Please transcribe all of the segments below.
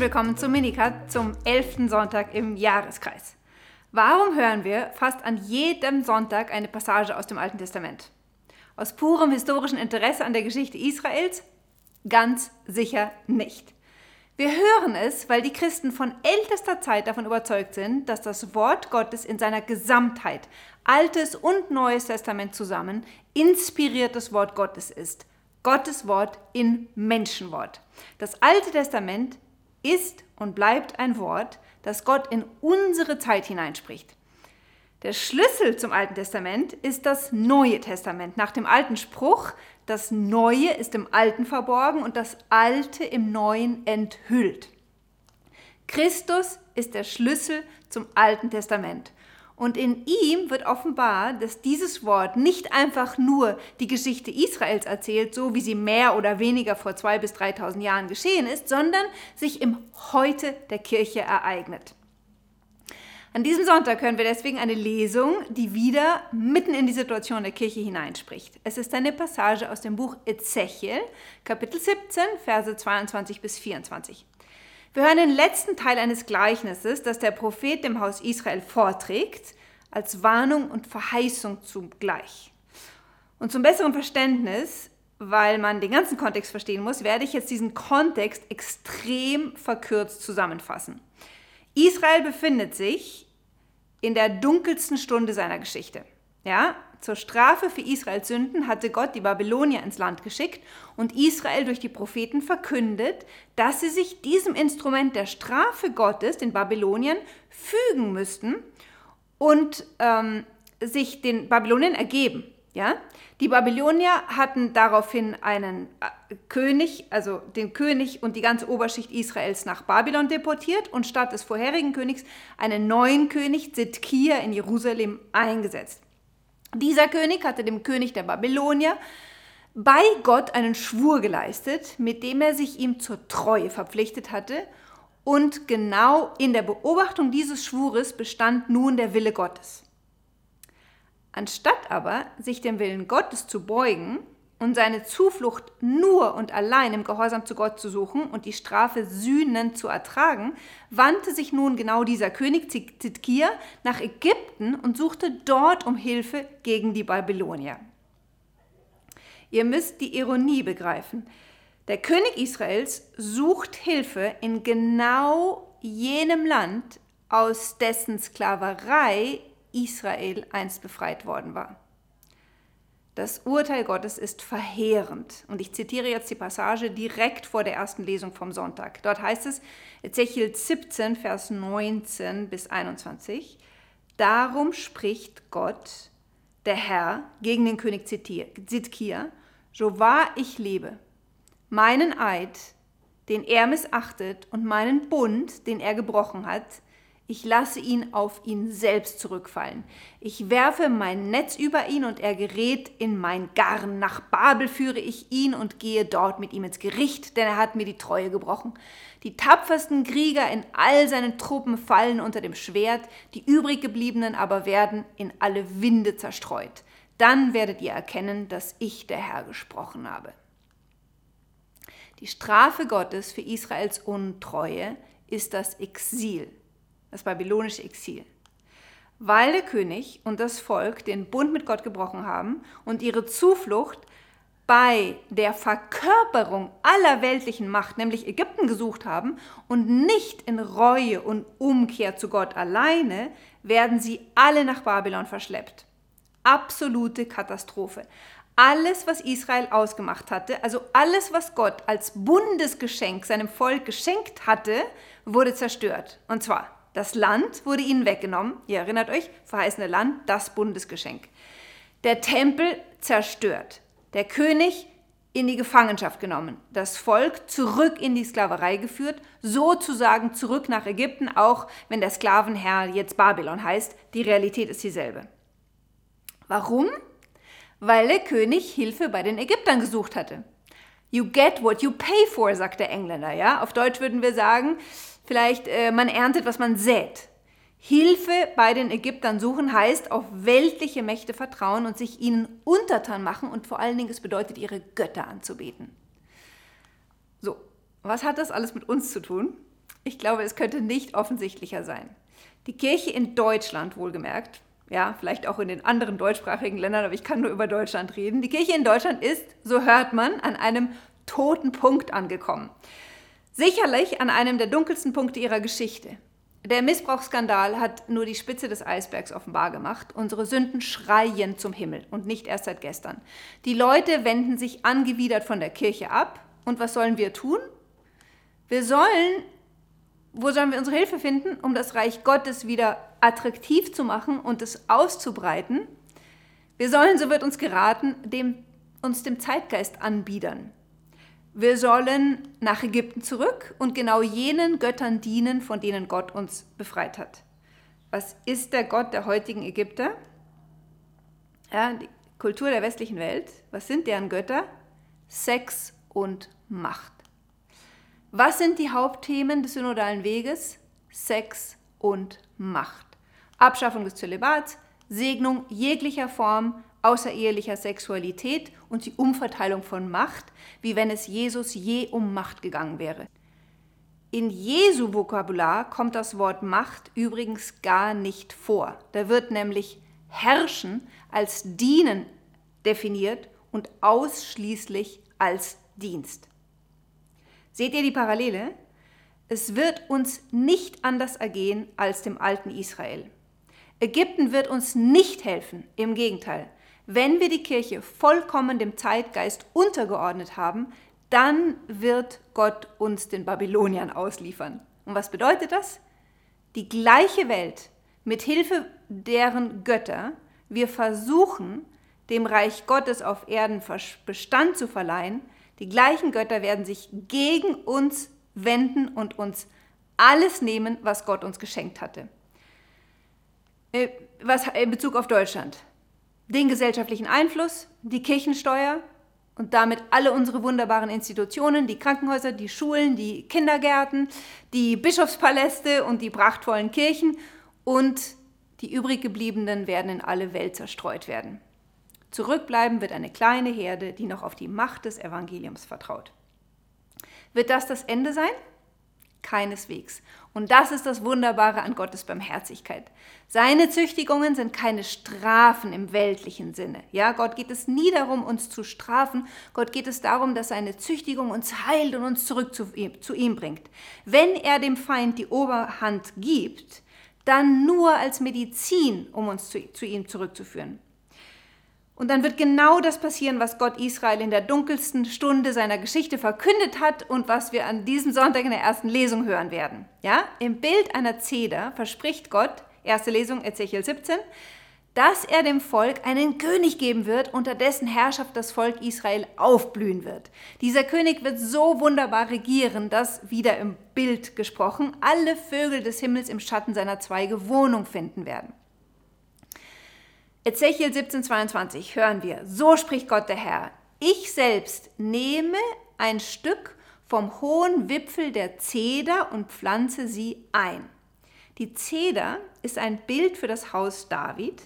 willkommen zum Minikat zum 11. Sonntag im Jahreskreis. Warum hören wir fast an jedem Sonntag eine Passage aus dem Alten Testament? Aus purem historischen Interesse an der Geschichte Israels? Ganz sicher nicht. Wir hören es, weil die Christen von ältester Zeit davon überzeugt sind, dass das Wort Gottes in seiner Gesamtheit, Altes und Neues Testament zusammen, inspiriertes Wort Gottes ist. Gottes Wort in Menschenwort. Das Alte Testament ist und bleibt ein Wort, das Gott in unsere Zeit hineinspricht. Der Schlüssel zum Alten Testament ist das Neue Testament. Nach dem alten Spruch, das Neue ist im Alten verborgen und das Alte im Neuen enthüllt. Christus ist der Schlüssel zum Alten Testament. Und in ihm wird offenbar, dass dieses Wort nicht einfach nur die Geschichte Israels erzählt, so wie sie mehr oder weniger vor zwei bis 3000 Jahren geschehen ist, sondern sich im Heute der Kirche ereignet. An diesem Sonntag hören wir deswegen eine Lesung, die wieder mitten in die Situation der Kirche hineinspricht. Es ist eine Passage aus dem Buch Ezechiel, Kapitel 17, Verse 22 bis 24. Wir hören den letzten Teil eines Gleichnisses, das der Prophet dem Haus Israel vorträgt, als Warnung und Verheißung zugleich. Und zum besseren Verständnis, weil man den ganzen Kontext verstehen muss, werde ich jetzt diesen Kontext extrem verkürzt zusammenfassen. Israel befindet sich in der dunkelsten Stunde seiner Geschichte. Ja, zur Strafe für Israels Sünden hatte Gott die Babylonier ins Land geschickt und Israel durch die Propheten verkündet, dass sie sich diesem Instrument der Strafe Gottes, den Babyloniern, fügen müssten und ähm, sich den Babyloniern ergeben. Ja? Die Babylonier hatten daraufhin einen äh, König, also den König und die ganze Oberschicht Israels nach Babylon deportiert und statt des vorherigen Königs einen neuen König, Zedkia, in Jerusalem eingesetzt. Dieser König hatte dem König der Babylonier bei Gott einen Schwur geleistet, mit dem er sich ihm zur Treue verpflichtet hatte. Und genau in der Beobachtung dieses Schwures bestand nun der Wille Gottes. Anstatt aber, sich dem Willen Gottes zu beugen und seine Zuflucht nur und allein im Gehorsam zu Gott zu suchen und die Strafe sühnend zu ertragen, wandte sich nun genau dieser König Zidkia nach Ägypten und suchte dort um Hilfe gegen die Babylonier. Ihr müsst die Ironie begreifen. Der König Israels sucht Hilfe in genau jenem Land, aus dessen Sklaverei Israel einst befreit worden war. Das Urteil Gottes ist verheerend. Und ich zitiere jetzt die Passage direkt vor der ersten Lesung vom Sonntag. Dort heißt es, Ezechiel 17, Vers 19 bis 21, Darum spricht Gott, der Herr, gegen den König Zidkia, so wahr ich lebe, meinen Eid, den er missachtet, und meinen Bund, den er gebrochen hat, ich lasse ihn auf ihn selbst zurückfallen. Ich werfe mein Netz über ihn und er gerät in mein Garn. Nach Babel führe ich ihn und gehe dort mit ihm ins Gericht, denn er hat mir die Treue gebrochen. Die tapfersten Krieger in all seinen Truppen fallen unter dem Schwert, die übrig gebliebenen aber werden in alle Winde zerstreut. Dann werdet ihr erkennen, dass ich der Herr gesprochen habe. Die Strafe Gottes für Israels Untreue ist das Exil das babylonische Exil. Weil der König und das Volk den Bund mit Gott gebrochen haben und ihre Zuflucht bei der Verkörperung aller weltlichen Macht, nämlich Ägypten, gesucht haben und nicht in Reue und Umkehr zu Gott alleine, werden sie alle nach Babylon verschleppt. Absolute Katastrophe. Alles, was Israel ausgemacht hatte, also alles, was Gott als Bundesgeschenk seinem Volk geschenkt hatte, wurde zerstört. Und zwar das Land wurde ihnen weggenommen. Ihr erinnert euch, verheißene Land, das Bundesgeschenk. Der Tempel zerstört. Der König in die Gefangenschaft genommen. Das Volk zurück in die Sklaverei geführt, sozusagen zurück nach Ägypten, auch wenn der Sklavenherr jetzt Babylon heißt. Die Realität ist dieselbe. Warum? Weil der König Hilfe bei den Ägyptern gesucht hatte. You get what you pay for, sagt der Engländer. Ja? Auf Deutsch würden wir sagen, vielleicht äh, man erntet, was man sät. Hilfe bei den Ägyptern suchen heißt auf weltliche Mächte vertrauen und sich ihnen untertan machen und vor allen Dingen es bedeutet, ihre Götter anzubeten. So, was hat das alles mit uns zu tun? Ich glaube, es könnte nicht offensichtlicher sein. Die Kirche in Deutschland, wohlgemerkt, ja, vielleicht auch in den anderen deutschsprachigen Ländern, aber ich kann nur über Deutschland reden. Die Kirche in Deutschland ist, so hört man, an einem toten Punkt angekommen. Sicherlich an einem der dunkelsten Punkte ihrer Geschichte. Der Missbrauchsskandal hat nur die Spitze des Eisbergs offenbar gemacht. Unsere Sünden schreien zum Himmel und nicht erst seit gestern. Die Leute wenden sich angewidert von der Kirche ab. Und was sollen wir tun? Wir sollen, wo sollen wir unsere Hilfe finden, um das Reich Gottes wieder attraktiv zu machen und es auszubreiten? Wir sollen, so wird uns geraten, dem, uns dem Zeitgeist anbiedern. Wir sollen nach Ägypten zurück und genau jenen Göttern dienen, von denen Gott uns befreit hat. Was ist der Gott der heutigen Ägypter? Ja, die Kultur der westlichen Welt. Was sind deren Götter? Sex und Macht. Was sind die Hauptthemen des synodalen Weges? Sex und Macht. Abschaffung des Zölibats, Segnung jeglicher Form außerehelicher Sexualität und die Umverteilung von Macht, wie wenn es Jesus je um Macht gegangen wäre. In Jesu Vokabular kommt das Wort Macht übrigens gar nicht vor. Da wird nämlich Herrschen als Dienen definiert und ausschließlich als Dienst. Seht ihr die Parallele? Es wird uns nicht anders ergehen als dem alten Israel. Ägypten wird uns nicht helfen, im Gegenteil. Wenn wir die Kirche vollkommen dem Zeitgeist untergeordnet haben, dann wird Gott uns den Babyloniern ausliefern. Und was bedeutet das? Die gleiche Welt mit Hilfe deren Götter wir versuchen, dem Reich Gottes auf Erden Bestand zu verleihen, die gleichen Götter werden sich gegen uns wenden und uns alles nehmen, was Gott uns geschenkt hatte. Äh, was in Bezug auf Deutschland den gesellschaftlichen Einfluss, die Kirchensteuer und damit alle unsere wunderbaren Institutionen, die Krankenhäuser, die Schulen, die Kindergärten, die Bischofspaläste und die prachtvollen Kirchen und die übrig gebliebenen werden in alle Welt zerstreut werden. Zurückbleiben wird eine kleine Herde, die noch auf die Macht des Evangeliums vertraut. Wird das das Ende sein? Keineswegs. Und das ist das Wunderbare an Gottes Barmherzigkeit. Seine Züchtigungen sind keine Strafen im weltlichen Sinne. Ja, Gott geht es nie darum, uns zu strafen. Gott geht es darum, dass seine Züchtigung uns heilt und uns zurück zu ihm, zu ihm bringt. Wenn er dem Feind die Oberhand gibt, dann nur als Medizin, um uns zu, zu ihm zurückzuführen. Und dann wird genau das passieren, was Gott Israel in der dunkelsten Stunde seiner Geschichte verkündet hat und was wir an diesem Sonntag in der ersten Lesung hören werden. Ja? Im Bild einer Zeder verspricht Gott, erste Lesung Ezechiel 17, dass er dem Volk einen König geben wird, unter dessen Herrschaft das Volk Israel aufblühen wird. Dieser König wird so wunderbar regieren, dass, wieder im Bild gesprochen, alle Vögel des Himmels im Schatten seiner Zweige Wohnung finden werden. Ezechiel 17,22 hören wir, so spricht Gott der Herr, ich selbst nehme ein Stück vom hohen Wipfel der Zeder und pflanze sie ein. Die Zeder ist ein Bild für das Haus David.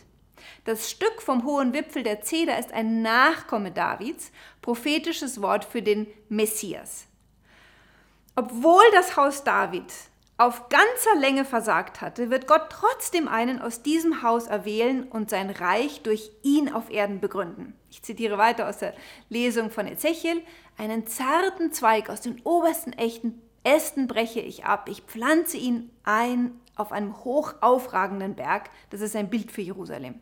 Das Stück vom hohen Wipfel der Zeder ist ein Nachkomme Davids, prophetisches Wort für den Messias. Obwohl das Haus David auf ganzer Länge versagt hatte, wird Gott trotzdem einen aus diesem Haus erwählen und sein Reich durch ihn auf Erden begründen. Ich zitiere weiter aus der Lesung von Ezechiel. Einen zarten Zweig aus den obersten echten Ästen breche ich ab. Ich pflanze ihn ein auf einem hoch aufragenden Berg. Das ist ein Bild für Jerusalem.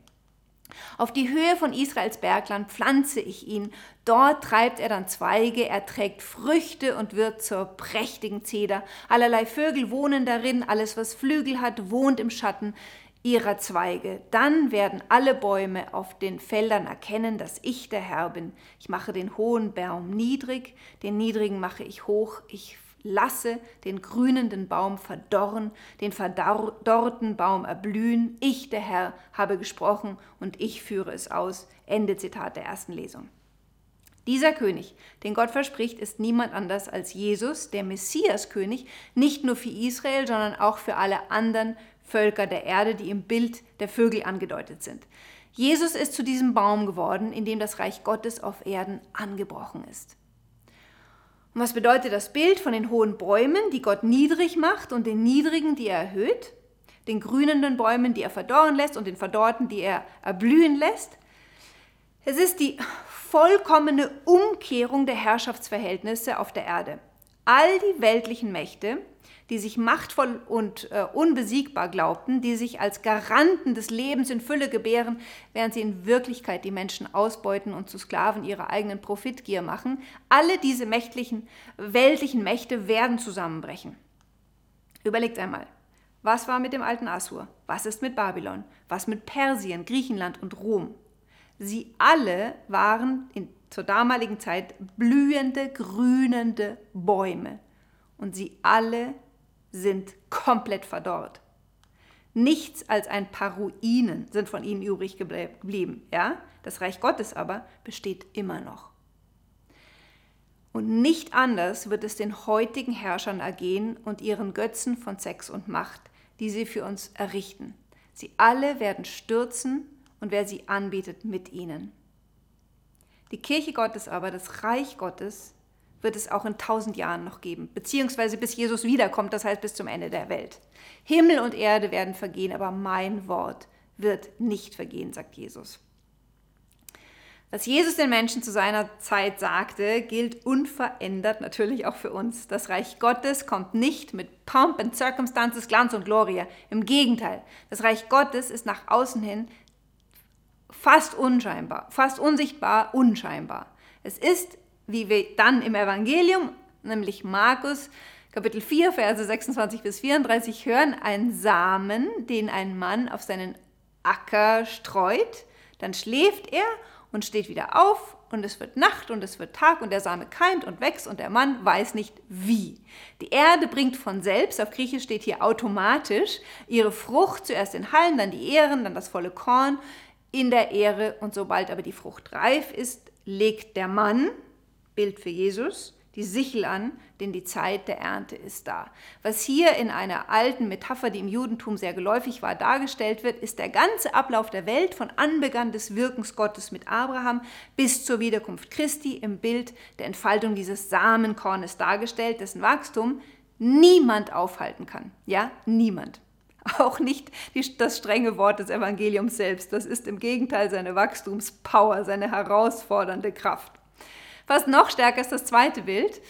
Auf die Höhe von Israels Bergland pflanze ich ihn. Dort treibt er dann Zweige, er trägt Früchte und wird zur prächtigen Zeder. Allerlei Vögel wohnen darin, alles was Flügel hat, wohnt im Schatten ihrer Zweige. Dann werden alle Bäume auf den Feldern erkennen, dass ich der Herr bin. Ich mache den hohen Baum niedrig, den niedrigen mache ich hoch, ich lasse den grünenden Baum verdorren, den verdorrten Baum erblühen. Ich, der Herr, habe gesprochen und ich führe es aus. Ende Zitat der ersten Lesung. Dieser König, den Gott verspricht, ist niemand anders als Jesus, der Messiaskönig, nicht nur für Israel, sondern auch für alle anderen Völker der Erde, die im Bild der Vögel angedeutet sind. Jesus ist zu diesem Baum geworden, in dem das Reich Gottes auf Erden angebrochen ist. Und was bedeutet das Bild von den hohen Bäumen, die Gott niedrig macht und den Niedrigen, die er erhöht? Den grünenden Bäumen, die er verdorren lässt und den verdorrten, die er erblühen lässt? Es ist die vollkommene Umkehrung der Herrschaftsverhältnisse auf der Erde. All die weltlichen Mächte, die sich machtvoll und äh, unbesiegbar glaubten, die sich als Garanten des Lebens in Fülle gebären, während sie in Wirklichkeit die Menschen ausbeuten und zu Sklaven ihrer eigenen Profitgier machen, alle diese mächtlichen, weltlichen Mächte werden zusammenbrechen. Überlegt einmal, was war mit dem alten Assur? Was ist mit Babylon? Was mit Persien, Griechenland und Rom? Sie alle waren in, zur damaligen Zeit blühende, grünende Bäume. Und sie alle sind komplett verdorrt. Nichts als ein paar Ruinen sind von ihnen übrig geblieben. Ja? Das Reich Gottes aber besteht immer noch. Und nicht anders wird es den heutigen Herrschern ergehen und ihren Götzen von Sex und Macht, die sie für uns errichten. Sie alle werden stürzen und wer sie anbetet mit ihnen. Die Kirche Gottes aber, das Reich Gottes, wird es auch in tausend Jahren noch geben, beziehungsweise bis Jesus wiederkommt, das heißt bis zum Ende der Welt. Himmel und Erde werden vergehen, aber mein Wort wird nicht vergehen, sagt Jesus. Was Jesus den Menschen zu seiner Zeit sagte, gilt unverändert natürlich auch für uns. Das Reich Gottes kommt nicht mit Pomp and Circumstances, Glanz und Gloria. Im Gegenteil, das Reich Gottes ist nach außen hin fast unscheinbar, fast unsichtbar, unscheinbar. Es ist wie wir dann im Evangelium, nämlich Markus Kapitel 4, Verse 26 bis 34 hören, ein Samen, den ein Mann auf seinen Acker streut, dann schläft er und steht wieder auf und es wird Nacht und es wird Tag und der Same keimt und wächst und der Mann weiß nicht wie. Die Erde bringt von selbst, auf Griechisch steht hier automatisch, ihre Frucht, zuerst den Halm, dann die Ähren, dann das volle Korn in der Ähre und sobald aber die Frucht reif ist, legt der Mann, Bild für Jesus, die Sichel an, denn die Zeit der Ernte ist da. Was hier in einer alten Metapher, die im Judentum sehr geläufig war, dargestellt wird, ist der ganze Ablauf der Welt von Anbeginn des Wirkens Gottes mit Abraham bis zur Wiederkunft Christi im Bild der Entfaltung dieses Samenkornes dargestellt, dessen Wachstum niemand aufhalten kann. Ja, niemand. Auch nicht die, das strenge Wort des Evangeliums selbst. Das ist im Gegenteil seine Wachstumspower, seine herausfordernde Kraft. Fast noch stärker ist das zweite Bild.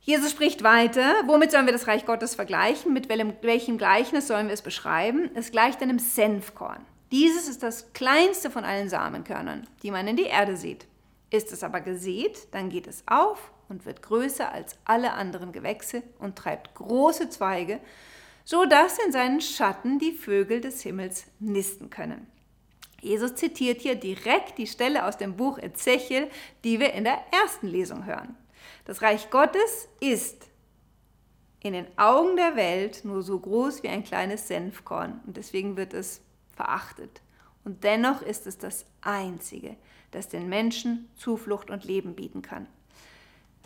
Jesus spricht weiter. Womit sollen wir das Reich Gottes vergleichen? Mit welchem Gleichnis sollen wir es beschreiben? Es gleicht einem Senfkorn. Dieses ist das kleinste von allen Samenkörnern, die man in die Erde sieht. Ist es aber gesät, dann geht es auf und wird größer als alle anderen Gewächse und treibt große Zweige, so dass in seinen Schatten die Vögel des Himmels nisten können. Jesus zitiert hier direkt die Stelle aus dem Buch Ezechiel, die wir in der ersten Lesung hören. Das Reich Gottes ist in den Augen der Welt nur so groß wie ein kleines Senfkorn und deswegen wird es verachtet. Und dennoch ist es das Einzige, das den Menschen Zuflucht und Leben bieten kann.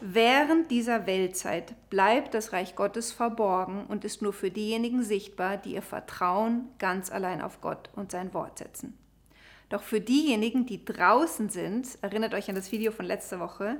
Während dieser Weltzeit bleibt das Reich Gottes verborgen und ist nur für diejenigen sichtbar, die ihr Vertrauen ganz allein auf Gott und sein Wort setzen. Doch für diejenigen, die draußen sind, erinnert euch an das Video von letzter Woche,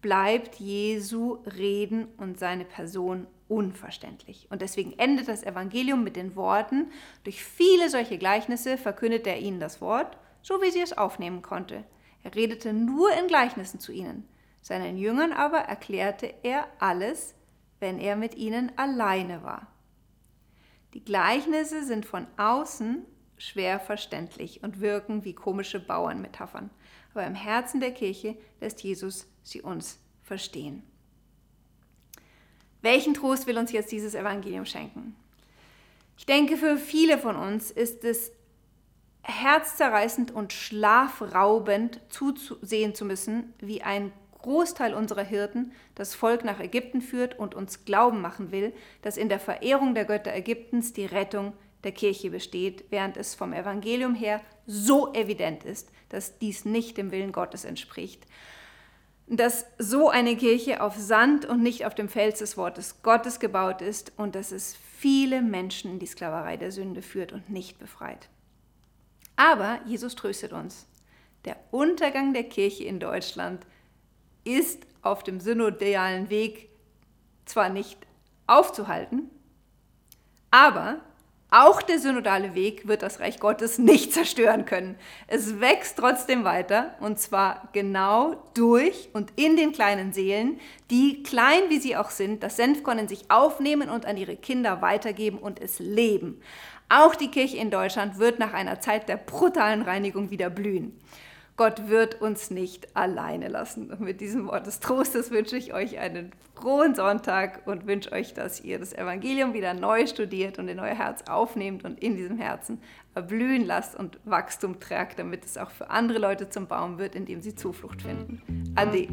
bleibt Jesu Reden und seine Person unverständlich. Und deswegen endet das Evangelium mit den Worten, durch viele solche Gleichnisse verkündet er ihnen das Wort, so wie sie es aufnehmen konnte. Er redete nur in Gleichnissen zu ihnen. Seinen Jüngern aber erklärte er alles, wenn er mit ihnen alleine war. Die Gleichnisse sind von außen schwer verständlich und wirken wie komische Bauernmetaphern. Aber im Herzen der Kirche lässt Jesus sie uns verstehen. Welchen Trost will uns jetzt dieses Evangelium schenken? Ich denke, für viele von uns ist es herzzerreißend und schlafraubend zuzusehen zu müssen, wie ein Großteil unserer Hirten das Volk nach Ägypten führt und uns glauben machen will, dass in der Verehrung der Götter Ägyptens die Rettung der Kirche besteht, während es vom Evangelium her so evident ist, dass dies nicht dem Willen Gottes entspricht. Dass so eine Kirche auf Sand und nicht auf dem Fels des Wortes Gottes gebaut ist und dass es viele Menschen in die Sklaverei der Sünde führt und nicht befreit. Aber Jesus tröstet uns. Der Untergang der Kirche in Deutschland ist auf dem synodialen Weg zwar nicht aufzuhalten, aber auch der synodale Weg wird das Reich Gottes nicht zerstören können. Es wächst trotzdem weiter und zwar genau durch und in den kleinen Seelen, die klein wie sie auch sind, das Senfkorn in sich aufnehmen und an ihre Kinder weitergeben und es leben. Auch die Kirche in Deutschland wird nach einer Zeit der brutalen Reinigung wieder blühen. Gott wird uns nicht alleine lassen. Und mit diesem Wort des Trostes wünsche ich euch einen frohen Sonntag und wünsche euch, dass ihr das Evangelium wieder neu studiert und in euer Herz aufnehmt und in diesem Herzen erblühen lasst und Wachstum trägt, damit es auch für andere Leute zum Baum wird, in dem sie Zuflucht finden. Ade.